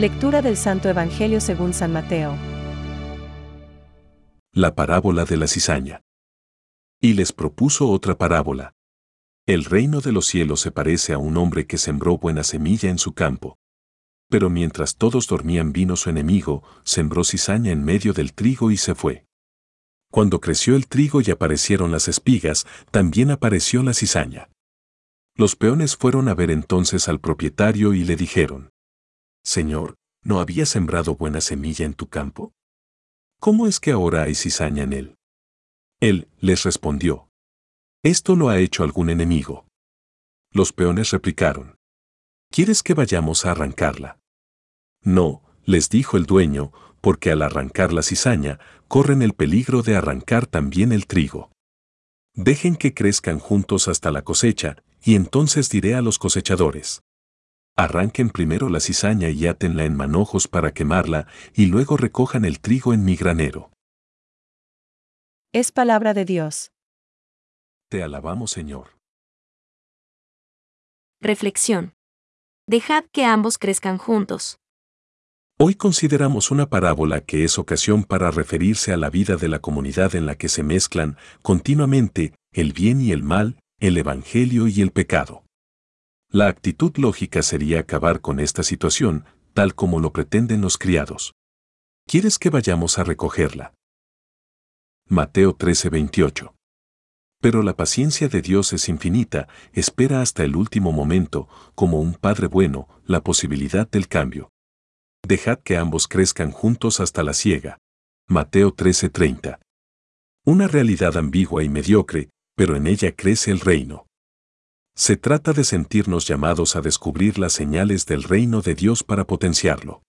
Lectura del Santo Evangelio según San Mateo. La parábola de la cizaña. Y les propuso otra parábola. El reino de los cielos se parece a un hombre que sembró buena semilla en su campo. Pero mientras todos dormían vino su enemigo, sembró cizaña en medio del trigo y se fue. Cuando creció el trigo y aparecieron las espigas, también apareció la cizaña. Los peones fueron a ver entonces al propietario y le dijeron, Señor, ¿no había sembrado buena semilla en tu campo? ¿Cómo es que ahora hay cizaña en él? Él les respondió, Esto lo ha hecho algún enemigo. Los peones replicaron, ¿Quieres que vayamos a arrancarla? No, les dijo el dueño, porque al arrancar la cizaña, corren el peligro de arrancar también el trigo. Dejen que crezcan juntos hasta la cosecha, y entonces diré a los cosechadores. Arranquen primero la cizaña y átenla en manojos para quemarla, y luego recojan el trigo en mi granero. Es palabra de Dios. Te alabamos, Señor. Reflexión. Dejad que ambos crezcan juntos. Hoy consideramos una parábola que es ocasión para referirse a la vida de la comunidad en la que se mezclan continuamente el bien y el mal, el evangelio y el pecado. La actitud lógica sería acabar con esta situación, tal como lo pretenden los criados. ¿Quieres que vayamos a recogerla? Mateo 13:28. Pero la paciencia de Dios es infinita, espera hasta el último momento, como un Padre bueno, la posibilidad del cambio. Dejad que ambos crezcan juntos hasta la siega. Mateo 13:30. Una realidad ambigua y mediocre, pero en ella crece el reino. Se trata de sentirnos llamados a descubrir las señales del reino de Dios para potenciarlo.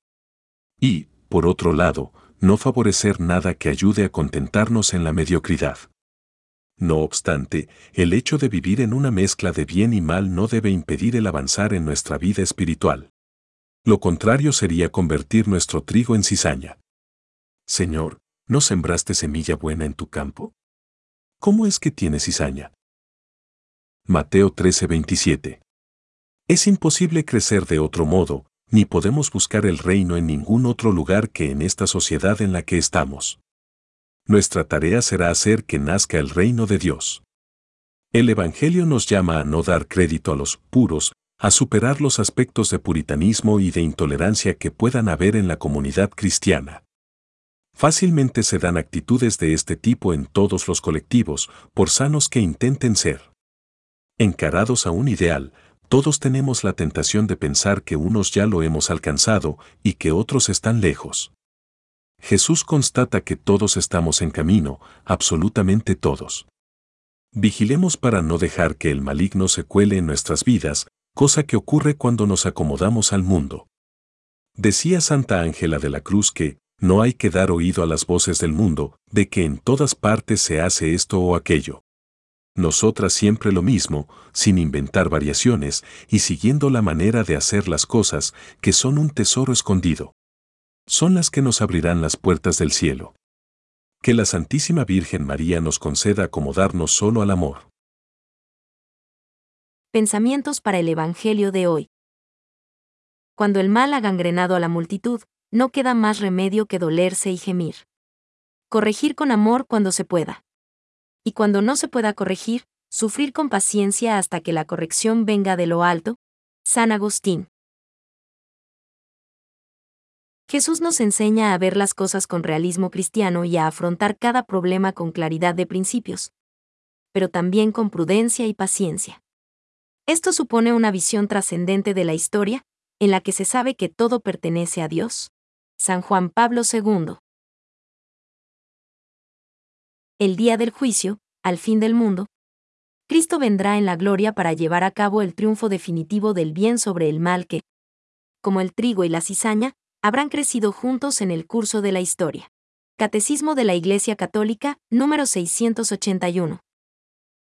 Y, por otro lado, no favorecer nada que ayude a contentarnos en la mediocridad. No obstante, el hecho de vivir en una mezcla de bien y mal no debe impedir el avanzar en nuestra vida espiritual. Lo contrario sería convertir nuestro trigo en cizaña. Señor, ¿no sembraste semilla buena en tu campo? ¿Cómo es que tienes cizaña? Mateo 13:27. Es imposible crecer de otro modo, ni podemos buscar el reino en ningún otro lugar que en esta sociedad en la que estamos. Nuestra tarea será hacer que nazca el reino de Dios. El Evangelio nos llama a no dar crédito a los puros, a superar los aspectos de puritanismo y de intolerancia que puedan haber en la comunidad cristiana. Fácilmente se dan actitudes de este tipo en todos los colectivos, por sanos que intenten ser. Encarados a un ideal, todos tenemos la tentación de pensar que unos ya lo hemos alcanzado y que otros están lejos. Jesús constata que todos estamos en camino, absolutamente todos. Vigilemos para no dejar que el maligno se cuele en nuestras vidas, cosa que ocurre cuando nos acomodamos al mundo. Decía Santa Ángela de la Cruz que, no hay que dar oído a las voces del mundo, de que en todas partes se hace esto o aquello. Nosotras siempre lo mismo, sin inventar variaciones y siguiendo la manera de hacer las cosas, que son un tesoro escondido. Son las que nos abrirán las puertas del cielo. Que la Santísima Virgen María nos conceda acomodarnos solo al amor. Pensamientos para el Evangelio de hoy. Cuando el mal ha gangrenado a la multitud, no queda más remedio que dolerse y gemir. Corregir con amor cuando se pueda. Y cuando no se pueda corregir, sufrir con paciencia hasta que la corrección venga de lo alto. San Agustín. Jesús nos enseña a ver las cosas con realismo cristiano y a afrontar cada problema con claridad de principios, pero también con prudencia y paciencia. Esto supone una visión trascendente de la historia, en la que se sabe que todo pertenece a Dios. San Juan Pablo II. El día del juicio, al fin del mundo, Cristo vendrá en la gloria para llevar a cabo el triunfo definitivo del bien sobre el mal que, como el trigo y la cizaña, habrán crecido juntos en el curso de la historia. Catecismo de la Iglesia Católica, número 681.